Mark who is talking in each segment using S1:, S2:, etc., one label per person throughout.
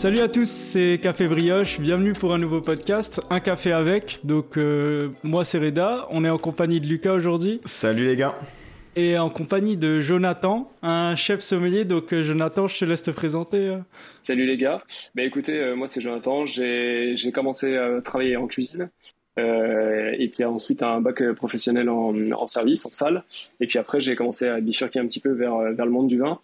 S1: Salut à tous, c'est Café Brioche. Bienvenue pour un nouveau podcast, un café avec. Donc euh, moi c'est Reda, on est en compagnie de Lucas aujourd'hui.
S2: Salut les gars.
S1: Et en compagnie de Jonathan, un chef sommelier. Donc euh, Jonathan, je te laisse te présenter. euh.
S3: Salut les gars. Bah écoutez, euh, moi c'est Jonathan. J'ai j'ai commencé à travailler en cuisine. Euh, et puis ensuite un bac euh, professionnel en, service, en salle. Et puis après j'ai commencé à bifurquer un petit peu vers, euh, vers le monde du vin.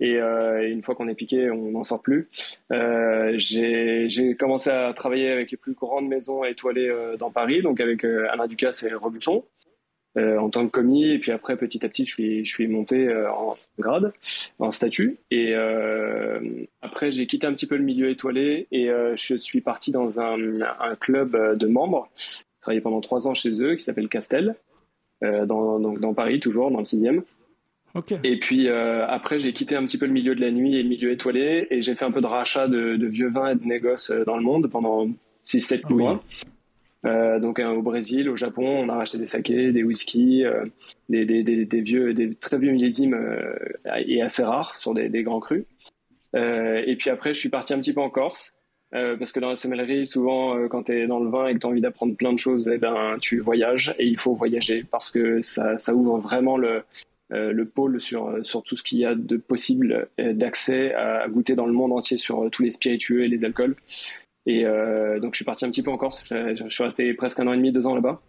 S3: Et, une fois qu'on est piqué, on n'en sort plus. Euh, j'ai commencé à travailler avec les plus grandes maisons étoilées dans Paris, donc avec Alain Ducasse et Rebuton. Euh, en tant que commis. Et puis après petit à petit je suis je suis monté euh, en grade en statut. Et euh, après j'ai quitté un petit peu le milieu étoilé et je suis parti dans un, un club de membres. J'ai travaillé pendant trois ans chez eux qui s'appelle Castel dans, donc dans Paris toujours dans le sixième.
S1: Ok.
S3: et puis après j'ai quitté un petit peu le milieu de la nuit et le milieu étoilé et j'ai fait un peu de rachat de, de vieux vins et de négoce euh, dans le monde pendant 6-7
S2: Oui.
S3: Euh, donc euh, au Brésil, au Japon, on a racheté des sakés, des whisky, euh, des, vieux, des très vieux millésimes et assez rares sur des, grands crus. Et puis après, je suis parti un petit peu en Corse. parce que dans la sommellerie, souvent, quand tu es dans le vin et que tu as envie d'apprendre plein de choses, eh ben, tu voyages et il faut voyager parce que ça, ouvre vraiment le, le pôle sur, tout ce qu'il y a de possible d'accès à, goûter dans le monde entier sur tous les spiritueux et les alcools. Et euh, donc je suis parti un petit peu en Corse. Je, je suis resté presque un an et demi, deux ans là-bas.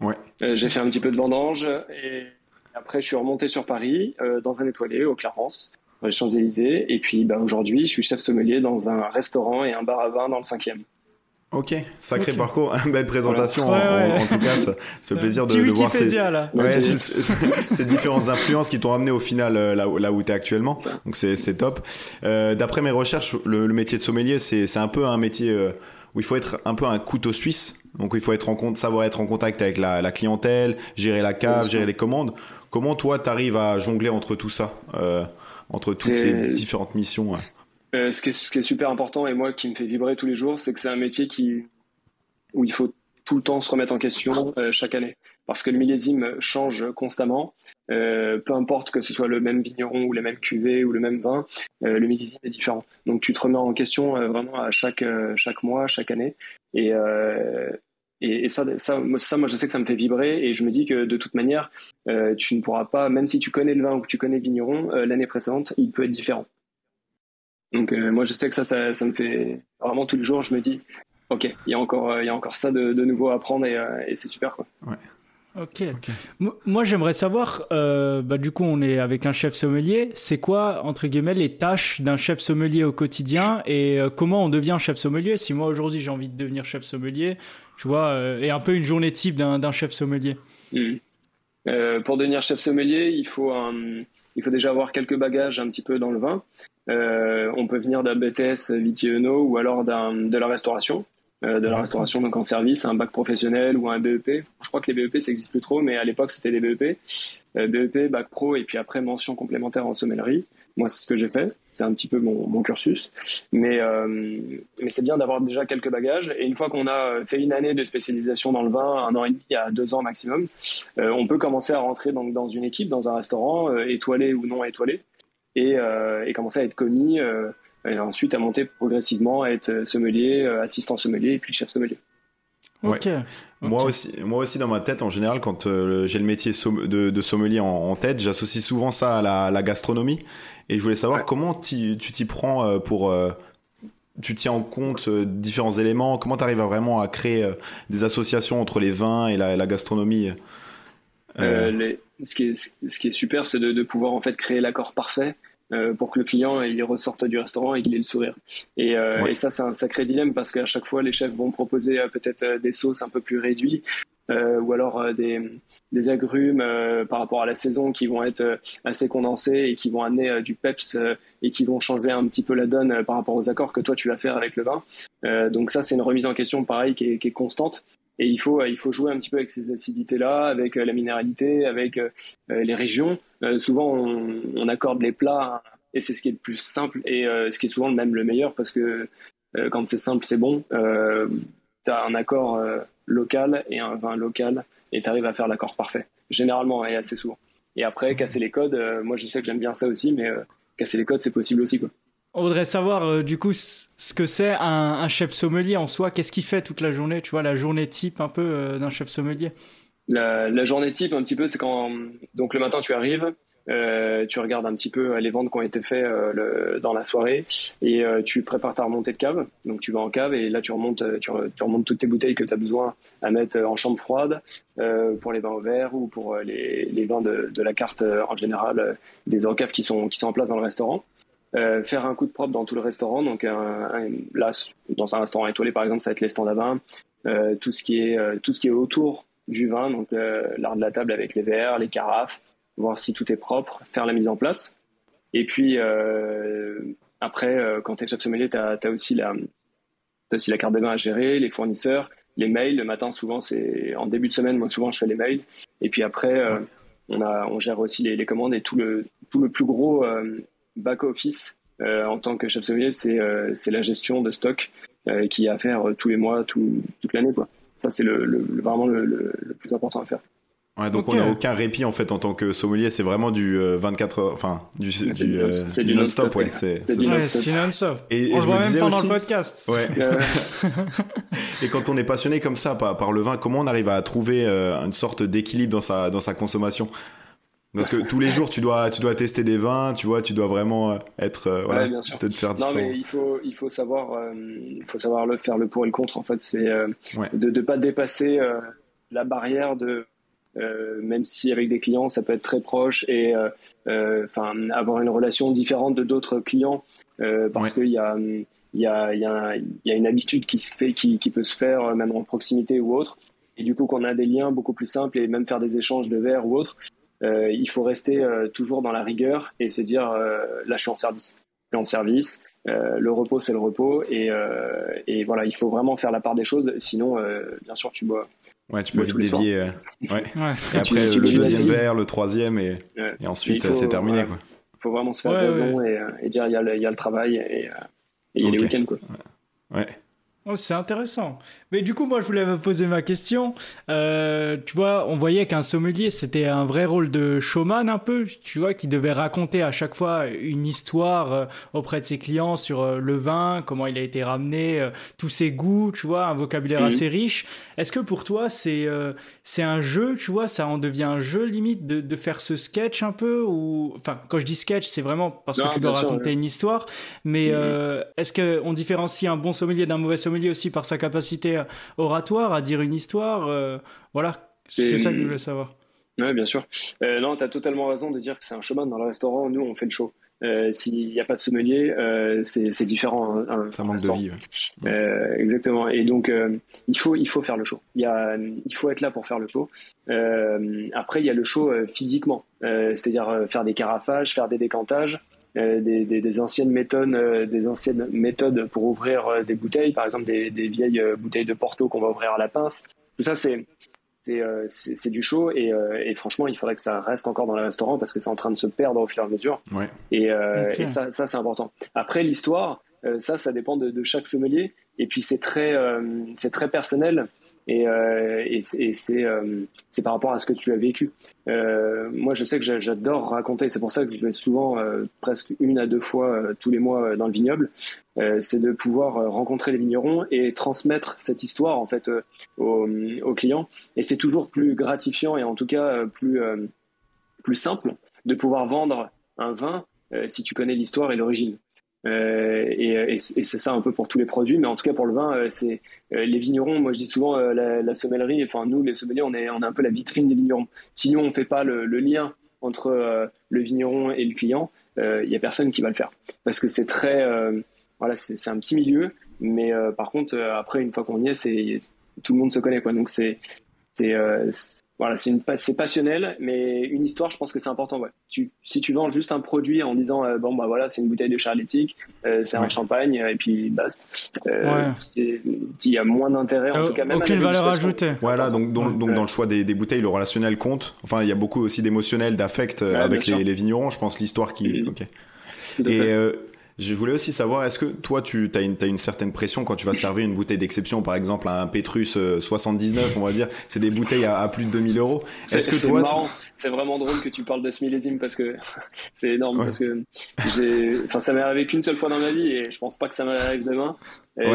S2: Ouais.
S3: Euh, j'ai fait un petit peu de vendange et après je suis remonté sur Paris euh, dans un étoilé au Clarence, dans les Champs-Élysées. Et puis bah, aujourd'hui je suis chef sommelier dans un restaurant et un bar à vin dans le cinquième.
S2: Ok, sacré
S1: Ok.
S2: parcours, belle présentation.
S1: Voilà.
S2: En,
S1: Ouais, ouais.
S2: en tout cas, ça, ça fait plaisir de, de voir ces, ces différentes influences qui t'ont amené au final euh, là, où- là où tu es actuellement. Donc c'est c'est top. Euh, D'après mes recherches, le, le métier de sommelier, c'est c'est un peu un métier euh, où il faut être un peu un couteau suisse. Donc il faut être en compte, savoir être en contact avec la, la clientèle, gérer la cave, gérer les commandes. Comment toi, tu arrives à jongler entre tout ça, euh, entre toutes ces différentes missions ouais?
S3: Euh, ce, qui est, super important et moi qui me fait vibrer tous les jours, c'est que c'est un métier où il faut tout le temps se remettre en question euh, chaque année. Parce que le millésime change constamment. Euh, peu importe que ce soit le même vigneron ou les mêmes cuvées ou le même vin, le millésime est différent. Donc tu te remets en question vraiment à chaque, mois, chaque année. Et, ça, moi, je sais que ça me fait vibrer et je me dis que de toute manière, tu ne pourras pas, même si tu connais le vin ou que tu connais le vigneron, l'année précédente, il peut être différent. Donc euh, moi je sais que ça, ça, ça me fait vraiment tous les jours, je me dis, ok, il y a encore, euh, il y a encore ça de, de nouveau à apprendre et, euh, et c'est super quoi.
S1: Ok. Mo- Moi, j'aimerais savoir, euh, bah, du coup, on est avec un chef sommelier. C'est quoi, entre guillemets, les tâches d'un chef sommelier au quotidien et euh, comment on devient chef sommelier? Si moi, aujourd'hui, j'ai envie de devenir chef sommelier, tu vois, euh, et un peu une journée type d'un chef sommelier.
S3: Euh, pour devenir chef sommelier, il faut, un- il faut déjà avoir quelques bagages un petit peu dans le vin. Euh, on peut venir d'un BTS Vitier Eno ou alors de la restauration. Euh, de la restauration donc en service, un bac professionnel ou un BEP. Je crois que les BEP ça existe plus trop, mais à l'époque c'était des BEP. Euh, BEP, bac pro et puis après mention complémentaire en sommellerie. Moi c'est ce que j'ai fait, c'est un petit peu mon, mon cursus. Mais, mais c'est bien d'avoir déjà quelques bagages. Et une fois qu'on a fait une année de spécialisation dans le vin, un an et demi à deux ans maximum, on peut commencer à rentrer donc, dans une équipe, dans un restaurant, étoilé ou non étoilé, et, euh, et commencer à être commis, euh, et ensuite à monter progressivement, à être sommelier, euh, assistant sommelier et puis chef sommelier.
S2: Ouais.
S1: Ok.
S2: Moi aussi, moi aussi dans ma tête, en général, quand euh, j'ai le métier de, de sommelier en, en tête, j'associe souvent ça à la, la gastronomie. Et je voulais savoir
S3: Ouais.
S2: comment tu t'y prends euh, pour... euh, tu tiens en compte euh, différents éléments, comment tu arrives à vraiment à créer euh, des associations entre les vins et la, la gastronomie?
S3: Euh,
S2: Euh,
S3: les- ce, qui est, ce qui est super, c'est de, de pouvoir en fait créer l'accord parfait euh, pour que le client il ressorte du restaurant et qu'il ait le sourire. Et, euh,
S2: Ouais.
S3: et ça, c'est un sacré dilemme parce qu'à chaque fois, les chefs vont proposer euh, peut-être euh, des sauces un peu plus réduites euh, ou alors euh, des, des agrumes euh, par rapport à la saison qui vont être euh, assez condensés et qui vont amener euh, du peps euh, et qui vont changer un petit peu la donne euh, par rapport aux accords que toi tu vas faire avec le vin. Euh, donc ça, c'est une remise en question pareil qui est, qui est constante. Et il faut, il faut jouer un petit peu avec ces acidités-là, avec euh, la minéralité, avec euh, euh, les régions. Souvent, on, accorde les plats, et c'est ce qui est le plus simple, et ce qui est souvent même le meilleur, parce que quand c'est simple, c'est bon. Euh, tu as un accord local et un vin local, et tu arrives à faire l'accord parfait, généralement, et assez souvent. Et après, casser les codes, moi je sais que j'aime bien ça aussi, mais casser les codes, c'est possible aussi. Quoi.
S1: On voudrait savoir du coup ce que c'est un, chef sommelier en soi. Qu'est-ce qu'il fait toute la journée Tu vois, la journée type un peu d'un chef sommelier?
S3: La, journée type, un petit peu, c'est quand donc le matin tu arrives, euh, tu regardes un petit peu les ventes qui ont été faites euh, dans la soirée et euh, tu prépares ta remontée de cave. Donc tu vas en cave et là tu remontes, tu, remontes toutes tes bouteilles que tu as besoin à mettre en chambre froide pour les vins au verre ou pour les, vins de, de, la carte en général des orcaves qui sont, qui sont en place dans le restaurant. Faire un coup de propre dans tout le restaurant. Donc là, dans un restaurant étoilé par exemple, ça va être les stands à vin, tout ce qui est tout ce qui est autour du vin, donc l'art de la table avec les verres, les carafes, voir si tout est propre, faire la mise en place. Et puis euh, après, euh, quand tu es chef sommelier, tu as, aussi la aussi la carte de vin à gérer, les fournisseurs, les mails. Le matin, souvent, c'est en début de semaine. Moi, souvent, je fais les mails. Et puis après, euh, on a on gère aussi les, commandes et tout le tout le plus gros office en tant que chef sommelier, c'est c'est la gestion de stock qui a à faire tous les mois, tout, toute l'année, quoi. Ça, c'est le, vraiment le, le plus important à faire
S2: donc on n'a aucun répit en fait en tant que sommelier, c'est vraiment du 24 euh, heures, enfin du,
S3: c'est du, non-stop,
S1: ouais.
S3: C'est
S1: non-stop. Et, on je me disais aussi, le podcast.
S2: Ouais. et quand on est passionné comme ça par, par, le vin, comment on arrive à trouver euh, une sorte d'équilibre dans sa dans sa consommation? Parce que tous les jours, tu dois, tu dois tester des vins, tu vois, tu dois vraiment euh, être,
S3: voilà, bien sûr. faire Non, mais il faut, il faut savoir, il faut savoir le faire le pour et le contre. En fait, c'est de ne pas dépasser la barrière de euh, même si avec des clients ça peut être très proche et euh, euh, enfin avoir une relation différente de d'autres clients parce qu'il y a il y a, y, a, y a une habitude qui se fait qui, qui peut se faire même en proximité ou autre et du coup qu'on a des liens beaucoup plus simples et même faire des échanges de verres ou autre il faut rester toujours dans la rigueur et se dire là je suis en service je suis en service le repos c'est le repos et, et voilà il faut vraiment faire la part des choses sinon bien sûr tu bois
S2: Ouais, tu peux vite dévier. Euh, ouais. Et après, le deuxième verre, le troisième, et, et ensuite, c'est terminé. Il
S3: faut vraiment se faire raison et, et, dire il y, a le, y a le travail et, il y a les week-ends. Quoi.
S2: Ouais.
S1: Oh, c'est intéressant. Mais du coup, moi, je voulais me poser ma question. Euh, tu vois, on voyait qu'un sommelier, c'était un vrai rôle de showman un peu, tu vois, qui devait raconter à chaque fois une histoire euh, auprès de ses clients sur euh, le vin, comment il a été ramené, tous ses goûts, tu vois, un vocabulaire mhm. assez riche. Est-ce que pour toi, c'est c'est un jeu, tu vois, ça en devient un jeu limite de, de faire ce sketch un peu ou enfin, quand je dis sketch, c'est vraiment parce que tu dois raconter une histoire. Mais mhm. est-ce que on différencie un bon sommelier d'un mauvais sommelier aussi par sa capacité oratoire à dire une histoire. Euh, voilà, c'est ça que je voulais savoir.
S3: Oui, bien sûr. Euh, non, tu as totalement raison de dire que c'est un showman dans le restaurant. Nous, on fait le show. Euh, s'il n'y a pas de sommelier, c'est différent.
S2: ça manque de vie.
S3: exactement. Et donc, il, faut, il faut faire le show. Il, y a, il faut être là pour faire le show. après, il y a le show physiquement, c'est-à-dire faire des carafages, faire des décantages. Euh, des, des, anciennes méthodes, euh, des anciennes méthodes pour ouvrir euh, des bouteilles, par exemple des, des vieilles bouteilles de Porto qu'on va ouvrir à la pince. Tout ça, c'est c'est du show et, et, franchement, il faudrait que ça reste encore dans le restaurant parce que c'est en train de se perdre au fur et à mesure.
S2: Ouais.
S3: Et, et, ça, ça c'est important. Après, l'histoire, ça, ça dépend de, de, chaque sommelier. Et puis, c'est très, c'est très personnel. Et, euh, euh, c'est par rapport à ce que tu as vécu. Euh, moi, je sais que j'adore raconter. C'est pour ça que je vais souvent, presque une à deux fois tous les mois dans le vignoble. c'est de pouvoir rencontrer les vignerons et transmettre cette histoire en fait aux, clients. Et c'est toujours plus gratifiant et en tout cas plus simple de pouvoir vendre un vin si tu connais l'histoire et l'origine. Euh, et, et, c'est ça un peu pour tous les produits, mais en tout cas pour le vin, euh, c'est euh, les vignerons. Moi, je dis souvent la, sommellerie. Enfin, nous, les sommeliers, on est, on est un peu la vitrine des vignerons. Si nous, on fait pas le, lien entre le vigneron et le client, il y a personne qui va le faire parce que c'est très, voilà, c'est un petit milieu. Mais par contre, après, une fois qu'on y est, c'est tout le monde se connaît, quoi. Donc c'est c'est voilà, c'est une c'est passionnel, mais une histoire, je pense que c'est important. Ouais. Tu, si tu vends juste un produit en disant euh, bon bah voilà, c'est une bouteille de charlétique, euh, c'est un champagne et puis basta. Euh, Il y a moins d'intérêt en tout cas. Même
S1: aucune valeur ajoutée.
S2: Voilà, donc, donc, donc dans le choix des, des, bouteilles, le relationnel compte. Enfin, il y a beaucoup aussi d'émotionnel, d'affect avec les, les, vignerons. Je pense l'histoire qui. Ok. Et Je voulais aussi savoir, est-ce que toi, tu as une, as une certaine pression quand tu vas servir une bouteille d'exception, par exemple un Petrus 79, on va dire, c'est des bouteilles à, plus de 2000 euros.
S3: Est-ce que toi, c'est vraiment drôle que tu parles de ce millésime parce que c'est énorme parce que j'ai, enfin, ça m'est arrivé qu'une seule fois dans ma vie et je pense pas que ça m'arrive demain.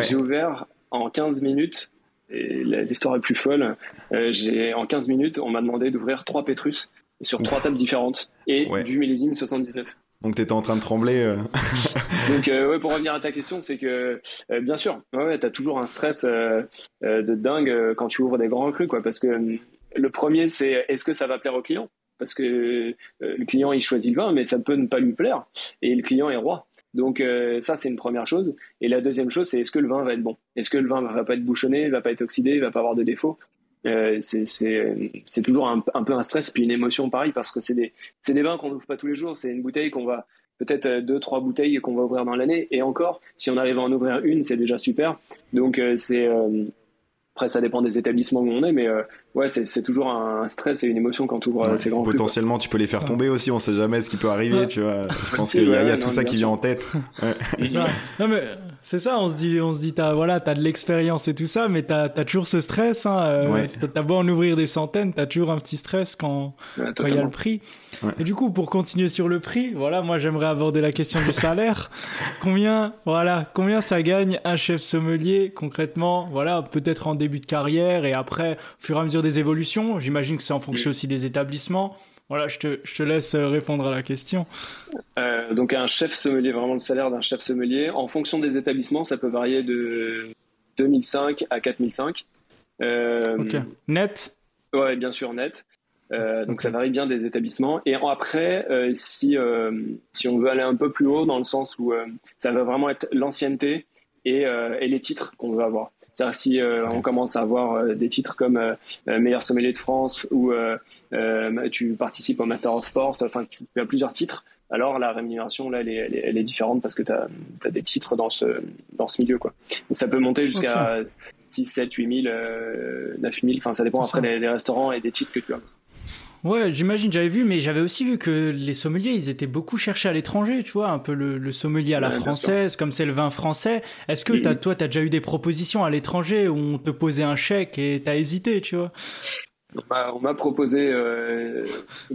S3: J'ai ouvert en 15 minutes et l'histoire est plus folle. Euh, j'ai en 15 minutes, on m'a demandé d'ouvrir trois Petrus sur trois tables différentes et du millésime 79.
S2: Donc t'étais en train de trembler. Euh.
S3: Donc euh, pour revenir à ta question, c'est que euh, bien sûr, ouais, t'as toujours un stress de dingue quand tu ouvres des grands crus, quoi, parce que le premier c'est est-ce que ça va plaire au client? Parce que le client il choisit le vin, mais ça peut ne pas lui plaire, et le client est roi. Donc ça c'est une première chose. Et la deuxième chose c'est est-ce que le vin va être bon? Est-ce que le vin va pas être bouchonné, va pas être oxydé, va pas avoir de défauts? Euh, c'est toujours un, peu un stress puis une émotion pareil parce que c'est des, des vins qu'on n'ouvre pas tous les jours. C'est une bouteille qu'on va peut-être euh, deux trois bouteilles qu'on va ouvrir dans l'année et encore si on arrive à en ouvrir une c'est déjà super. Donc euh, c'est après, ça dépend des établissements où on est, mais euh, ouais, c'est toujours un stress et une émotion quand tu ouvres euh, ces grands
S2: Potentiellement, tu peux les faire tomber aussi, on sait jamais ce qui peut arriver, tu vois. Je pense qu'il y a, tout ça qui vient en tête.
S1: Non, mais c'est ça, on se dit, on se dit, t'as, voilà, t'as de l'expérience et tout ça, mais t'as as toujours ce stress, hein. Euh, t'as beau en ouvrir des centaines, t'as toujours un petit stress quand il y a le prix. Et du coup, pour continuer sur le prix, voilà, moi, j'aimerais aborder la question du salaire. combien, voilà, combien ça gagne un chef sommelier concrètement, voilà, peut-être en début de carrière et après, au fur et à mesure des évolutions? J'imagine que c'est en fonction aussi des établissements. Voilà, je te, je te, laisse euh, répondre à la question.
S3: Euh, donc un chef sommelier, vraiment le salaire d'un chef sommelier, en fonction des établissements, ça peut varier de 2005 à 4005.
S1: Euh, ok. Net?
S3: Ouais, bien sûr, net. Euh, donc ça varie bien des établissements. Et après, si, si on veut aller un peu plus haut, dans le sens où ça va vraiment être l'ancienneté et, et les titres qu'on veut avoir. C'est-à-dire si euh, on commence à avoir euh, des titres comme euh, meilleur sommelier de France ou tu participes au Master of Sport, enfin tu as plusieurs titres, alors la rémunération là elle est, elle est, différente parce que tu as, des titres dans ce, dans ce milieu. Quoi. ça peut monter jusqu'à 6, 7, 8 000, 9 000, enfin ça dépend après des restaurants et des titres que tu as.
S1: Ouais, j'imagine, j'avais vu, mais j'avais aussi vu que les sommeliers, ils étaient beaucoup cherchés à l'étranger, tu vois, un peu le, sommelier à la française, comme c'est le vin français. Est-ce que as, toi, t'as déjà eu des propositions à l'étranger où on te posait un chèque et t'as hésité, tu vois?
S3: On m'a proposé euh,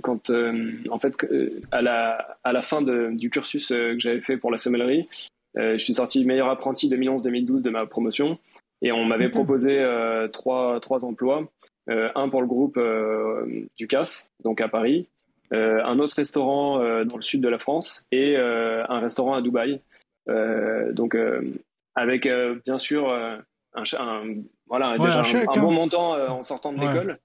S3: quand euh, en fait euh, à la à la fin de, du cursus que j'avais fait pour la sommellerie, je suis sorti meilleur apprenti 2011-2012 de ma promotion et on m'avait proposé trois trois emplois un pour le groupe euh, Ducasse, donc à Paris, euh, un autre restaurant dans le sud de la France et un restaurant à Dubaï. donc avec bien sûr un, voilà déjà un, bon hein. montant en sortant de l'école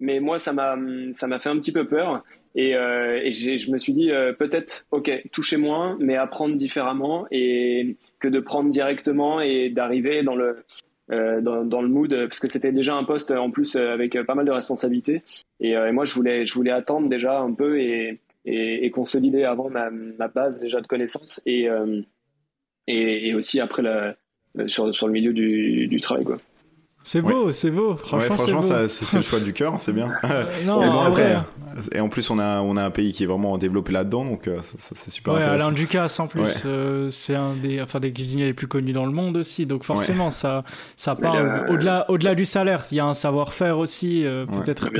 S3: mais moi ça m'a ça m'a fait un petit peu peur et, et je me suis dit peut-être ok toucher moins mais apprendre différemment et que de prendre directement et d'arriver dans le euh, dans, dans, le mood parce que c'était déjà un poste en plus euh, avec pas mal de responsabilités et, euh, et, moi je voulais je voulais attendre déjà un peu et, et, et consolider avant ma, ma, base déjà de connaissances et, et, aussi après la, sur, sur le milieu du, du travail quoi.
S1: C'est beau, c'est beau.
S2: Franchement, franchement c'est le choix du cœur, c'est bien. Euh, non, et, en plus, on a, on a un pays qui est vraiment développé là-dedans, donc euh, c'est super ouais, intéressant.
S1: Alain Ducasse, en plus, euh, c'est un des, enfin, des cuisiniers les plus connus dans le monde aussi, donc forcément, ça, ça parle. Au-delà, au-delà du salaire, il y a un savoir-faire aussi, peut-être.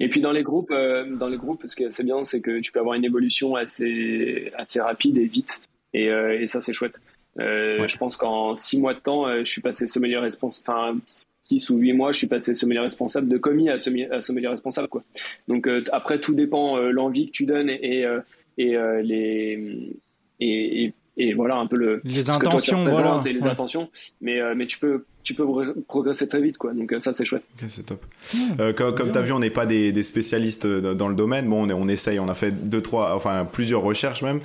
S3: Et puis dans les groupes, dans les groupes, ce qui est assez bien, c'est que tu peux avoir une évolution assez, assez rapide et vite, et, et ça, c'est chouette. Je pense qu'en six mois de temps, je suis passé sommelier responsable. Enfin, 6 ou 8 mois, je suis passé sommelier responsable de commis à sommelier, responsable. Quoi. Donc euh, après, tout dépend euh, l'envie que tu donnes et, et, euh, les, et, et, voilà un peu le,
S1: les intentions,
S3: et les intentions. Mais, mais tu peux tu peux progresser très vite quoi. Donc euh, ça c'est chouette.
S2: Ok c'est top. Euh, comme, comme tu as vu on n'est pas des, des, spécialistes euh, dans le domaine. Bon on, on, essaye on a fait deux trois enfin plusieurs recherches même.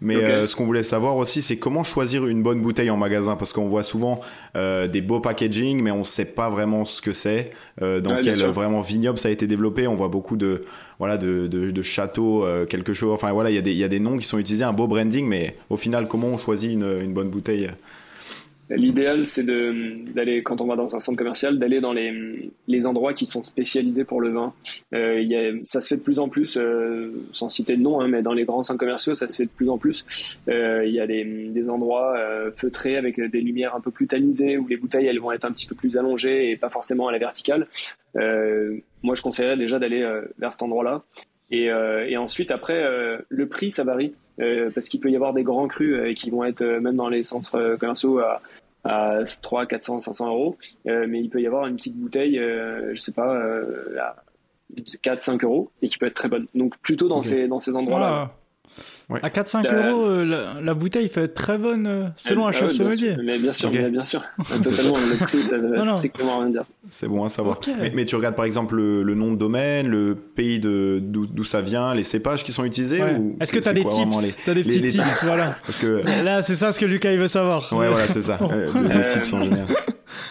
S2: Mais euh, ce qu'on voulait savoir aussi c'est comment choisir une bonne bouteille en magasin. Parce qu'on voit souvent euh, des beaux packaging mais on sait pas vraiment ce que c'est dans quel vraiment vignoble ça a été développé. On voit beaucoup de voilà de, de, de châteaux quelque chose. Enfin voilà il y a des il y a des noms qui sont utilisés un beau branding. Mais au final comment on choisit une, une bonne bouteille?
S3: L'idéal, c'est d'aller, quand on va dans un centre commercial, d'aller dans les, endroits qui sont spécialisés pour le vin. Euh, ça se fait de plus en plus, euh, sans citer de nom, hein, mais dans les grands centres commerciaux, ça se fait de plus en plus. Euh, il y a des, endroits feutrés avec des lumières un peu plus tamisées, où les bouteilles elles vont être un petit peu plus allongées et pas forcément à la verticale. Moi, je conseillerais déjà d'aller vers cet endroit-là. Et, et, ensuite, après, le prix, ça varie. parce qu'il peut y avoir des grands crus qui vont être même dans les centres commerciaux à, à 3, 400, 500 euros. Euh, mais il peut y avoir une petite bouteille, euh, je sais pas, euh, à 4, 5 euros et qui peut être très bonne. Donc plutôt dans ces, dans ces endroits-là.
S1: Ouais. À 4-5 euros, euh, la, bouteille peut être très bonne euh, selon un ah chef sommelier.
S3: Mais bien sûr, bien sûr. Totalement, le prix, ça veut strictement rien dire.
S2: C'est bon à savoir. Mais, tu regardes par exemple le, nom de domaine, le pays d'où ça vient, les cépages qui sont utilisés
S1: Est-ce que tu as des tips? les, as des petits tips, voilà. Parce que... Là, c'est ça ce que Lucas il veut savoir.
S2: Ouais, voilà, c'est ça. les, tips en général.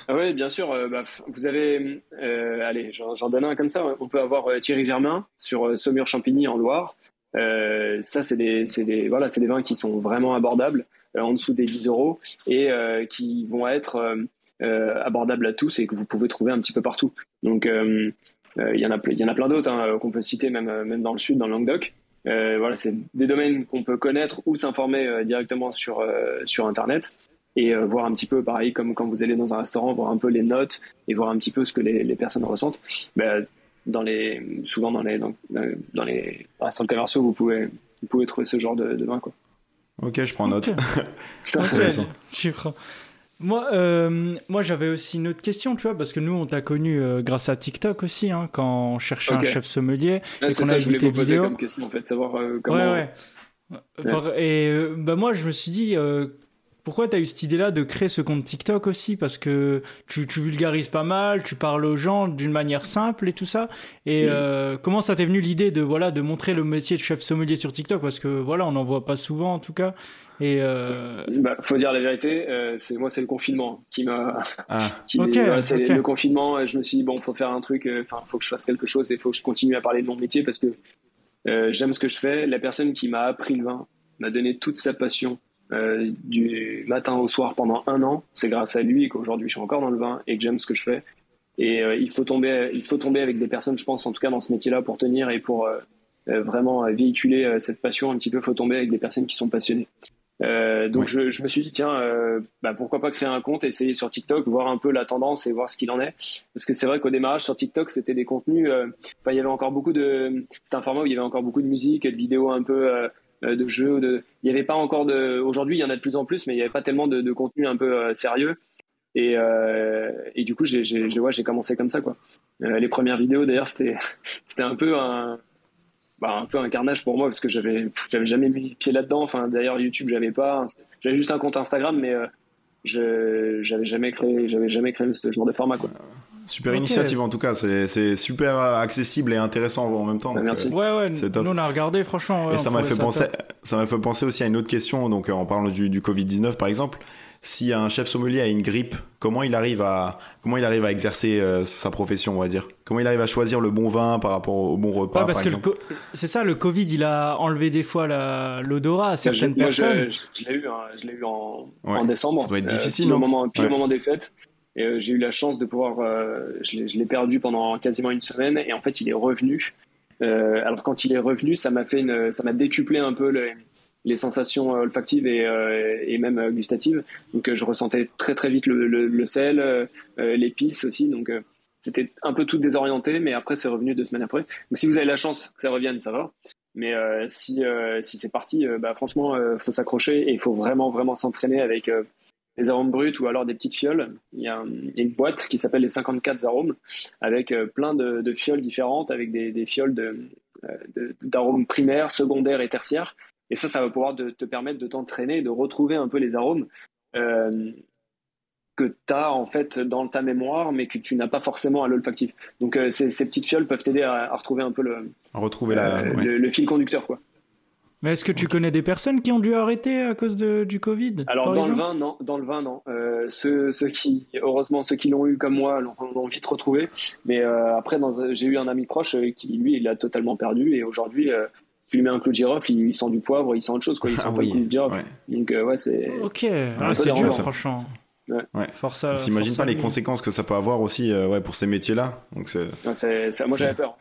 S3: Ah oui, bien sûr. Euh, bah, vous avez, allez, j'en donne un comme ça. On peut avoir Thierry Germain sur Saumur Champigny en Loire. Euh, ça, c'est des, des, voilà, des vins qui sont vraiment abordables, euh, en dessous des 10 euros, et euh, qui vont être abordables à tous et que vous pouvez trouver un petit peu partout. Donc, il y en a, y en a plein d'autres hein, qu'on peut citer, même, même dans le sud, dans le Languedoc. voilà, c'est des domaines qu'on peut connaître ou s'informer directement sur, sur Internet et voir un petit peu pareil comme quand vous allez dans un restaurant voir un peu les notes et voir un petit peu ce que les, les personnes ressentent ben, dans les, souvent dans les, dans, dans les centres commerciaux, vous pouvez, vous pouvez trouver ce genre de, de vin. Quoi.
S2: Ok, je prends note.
S1: Okay. Moi, euh, moi j'avais aussi une autre question, tu vois, parce que nous, on t'a connu euh, grâce à TikTok aussi, hein, quand on cherchait un chef sommelier.
S3: Ah, c'est ça, je voulais vous poser comme question, en fait, savoir euh, comment...
S1: Ouais, ouais. Et bah, moi, je me suis dit, pourquoi tu as eu cette idée-là de créer ce compte TikTok aussi? Parce que tu, tu, vulgarises pas mal, tu parles aux gens d'une manière simple et tout ça. Et euh, comment ça t'est venu l'idée de voilà de montrer le métier de chef sommelier sur TikTok? Parce que voilà, on n'en voit pas souvent en tout cas. Et euh...
S3: bah, faut dire la vérité, euh, c'est moi c'est le confinement qui m'a. Ah. c'est le confinement. Je me suis dit bon, faut faire un truc. Euh, enfin, faut que je fasse quelque chose et faut que je continue à parler de mon métier parce que euh, j'aime ce que je fais. La personne qui m'a appris le vin m'a donné toute sa passion euh, du matin au soir pendant un an. C'est grâce à lui qu'aujourd'hui je suis encore dans le vin et que j'aime ce que je fais. Et euh, il faut tomber, il faut tomber avec des personnes, je pense, en tout cas dans ce métier-là, pour tenir et pour euh, vraiment véhiculer cette passion un petit peu. Il faut tomber avec des personnes qui sont passionnées. donc je, je, me suis dit tiens, bah, pourquoi pas créer un compte, essayer sur TikTok, voir un peu la tendance et voir ce qu'il en est. Parce que c'est vrai qu'au démarrage sur TikTok, c'était des contenus. il y avait encore beaucoup de. C'était un format où il y avait encore beaucoup de musique et de vidéos un peu de jeux. De... Il n'y avait pas encore de. Aujourd'hui, il y en a de plus en plus, mais il n'y avait pas tellement de, contenu un peu euh, sérieux. Et, euh, et, du coup, j'ai commencé comme ça. Quoi. les premières vidéos, d'ailleurs, c'était un peu un, bah, un peu un carnage pour moi parce que j'avais jamais mis pied là-dedans. Enfin, d'ailleurs, YouTube, j'avais pas. J'avais juste un compte Instagram, mais je j'avais jamais créé, j'avais jamais créé ce genre de format. Quoi.
S2: Super initiative en tout cas, c'est super accessible et intéressant en même temps.
S3: Merci.
S1: Euh, ouais, ouais, nous on a regardé franchement.
S2: et ça m'a fait, penser, ça m'a fait penser aussi à une autre question, donc en parlant du, du Covid-19 par exemple. Si un chef sommelier a une grippe, comment il arrive à, comment il arrive à exercer euh, sa profession, on va dire? Comment il arrive à choisir le bon vin par rapport au bon repas
S1: parce
S2: par
S1: que c'est ça, le Covid, il a enlevé des fois l'odorat à certaines personnes.
S3: je, l'ai eu, hein, je l'ai eu en, en, décembre.
S2: Ça doit être difficile.
S3: Euh, moment, puis au moment des fêtes. Euh, j'ai eu la chance de pouvoir, euh, je l'ai perdu pendant quasiment une semaine et en fait il est revenu. Euh, alors quand il est revenu, ça m'a fait ça m'a décuplé un peu les, sensations olfactives et, même gustatives. Donc je ressentais très très vite le, sel, l'épice aussi. Donc c'était un peu tout désorienté, mais après c'est revenu deux semaines après. Donc si vous avez la chance que ça revienne, ça va. Mais euh, si, euh, si c'est parti, euh, bah, franchement, faut s'accrocher et il faut vraiment, vraiment s'entraîner avec des arômes bruts ou alors des petites fioles. Il y a, une boîte qui s'appelle les 54 arômes avec euh, plein de, fioles différentes, avec des, fioles d'arômes primaires, secondaires et tertiaires. Et ça, ça va pouvoir te permettre de t'entraîner, de retrouver un peu les arômes euh, que tu as en fait dans ta mémoire, mais que tu n'as pas forcément à l'olfactif. Donc euh, ces, petites fioles peuvent t'aider à, retrouver un peu le,
S2: retrouver le,
S3: le, fil conducteur. quoi.
S1: Mais est-ce que tu connais des personnes qui ont dû arrêter à cause de, du Covid
S3: Alors dans le vin, non. Dans le vin, non. Euh, ceux, ceux, qui, heureusement, ceux qui l'ont eu comme moi l'ont vite retrouvé. Mais euh, après, j'ai eu un ami proche euh, qui, lui, il a totalement perdu. Et aujourd'hui, euh, tu lui mets un clou de girofle, il, sent du poivre, il sent autre chose. Quoi. Il sent ah pas oui. du girofle. Donc ouais, c'est.
S1: Ok, ah, c'est dur, franchement.
S2: Ouais.
S1: Force
S2: On s'imagine pas les conséquences que ça peut avoir aussi ouais, pour ces métiers-là. Donc
S3: c'est... moi j'avais peur.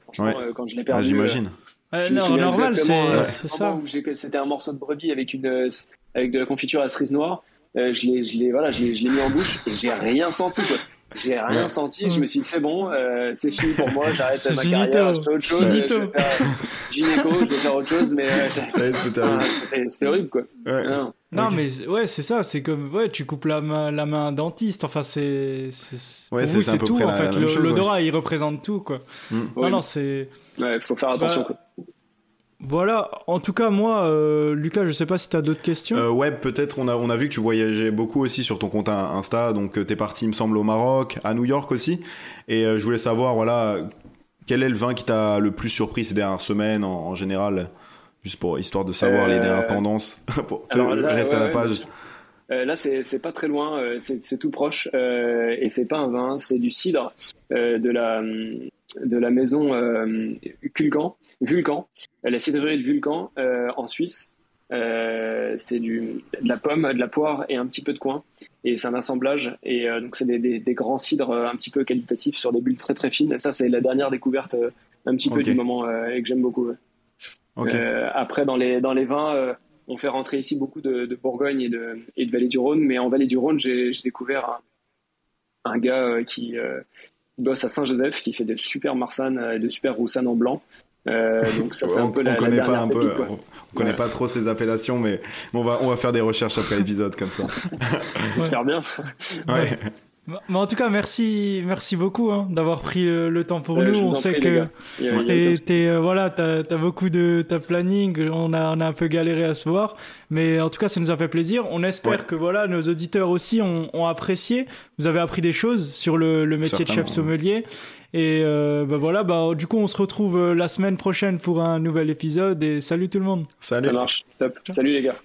S3: Franchement, quand je l'ai perdu.
S2: Ah, j'imagine.
S1: Je non, normal, c'est ça.
S3: C'était un morceau de brebis avec, une, avec de la confiture à cerise noire. je l'ai, je l'ai, voilà, je l'ai mis en bouche et j'ai rien senti. Quoi. J'ai rien senti. Je me suis dit, c'est bon, euh, c'est fini pour moi, j'arrête ma carrière, je fais autre chose. Je vais faire gynéco, je vais faire autre chose, mais euh, c'était horrible, quoi.
S1: Non, non mais ouais, c'est ça, c'est comme, ouais, tu coupes la main, la main à un dentiste, enfin, c'est. Ouais, c'est tout, en fait. L'odorat, il représente tout, quoi. Mm. Non, non, c'est.
S3: Ouais, faut faire attention, bah, quoi.
S1: Voilà, en tout cas, moi, euh, Lucas, je sais pas si tu as d'autres questions.
S2: Euh, ouais, peut-être, on a, on a vu que tu voyageais beaucoup aussi sur ton compte Insta, donc euh, tu es parti, il me semble, au Maroc, à New York aussi. Et je voulais savoir, voilà, quel est le vin qui t'a le plus surpris ces dernières semaines en, général, juste pour histoire de savoir les dernières tendances, pour te, reste à la page.
S3: là, c'est pas très loin, c'est tout proche, et c'est pas un vin, c'est du cidre de la de la maison Culgan Vulcan, la cidrerie de Vulcan euh, en Suisse. Euh, c'est de la pomme, de la poire et un petit peu de coin. Et c'est un assemblage. Et euh, donc, c'est des, grands cidres un petit peu qualitatifs sur des bulles très très fines. Et ça, c'est la dernière découverte un petit peu du moment et que j'aime beaucoup. après, dans les, dans les vins, on fait rentrer ici beaucoup de, Bourgogne et de, et de Vallée du Rhône. Mais en Vallée du Rhône, j'ai découvert un, gars qui bosse à Saint-Joseph, qui fait de super marsanne et de super roussanne en blanc. Euh, donc ça c'est un peu on
S2: connaît
S3: pas
S2: un peu, on, connaît pas trop ces appellations, mais on va on va faire des recherches après l'épisode comme ça.
S3: J'espère bien.
S2: Ouais.
S1: Mais en tout cas, merci, merci beaucoup hein, d'avoir pris euh, le temps pour nous. On sait que t'es, euh, voilà, t'as as beaucoup de ta planning. On a, on a un peu galéré à se voir, mais en tout cas, ça nous a fait plaisir. On espère que voilà, nos auditeurs aussi ont, ont, apprécié. Vous avez appris des choses sur le, le métier de chef sommelier. Et euh, bah voilà, bah, du coup, on se retrouve euh, la semaine prochaine pour un nouvel épisode. Et salut tout le monde.
S2: Salut.
S3: Ça marche. Top. Salut les gars.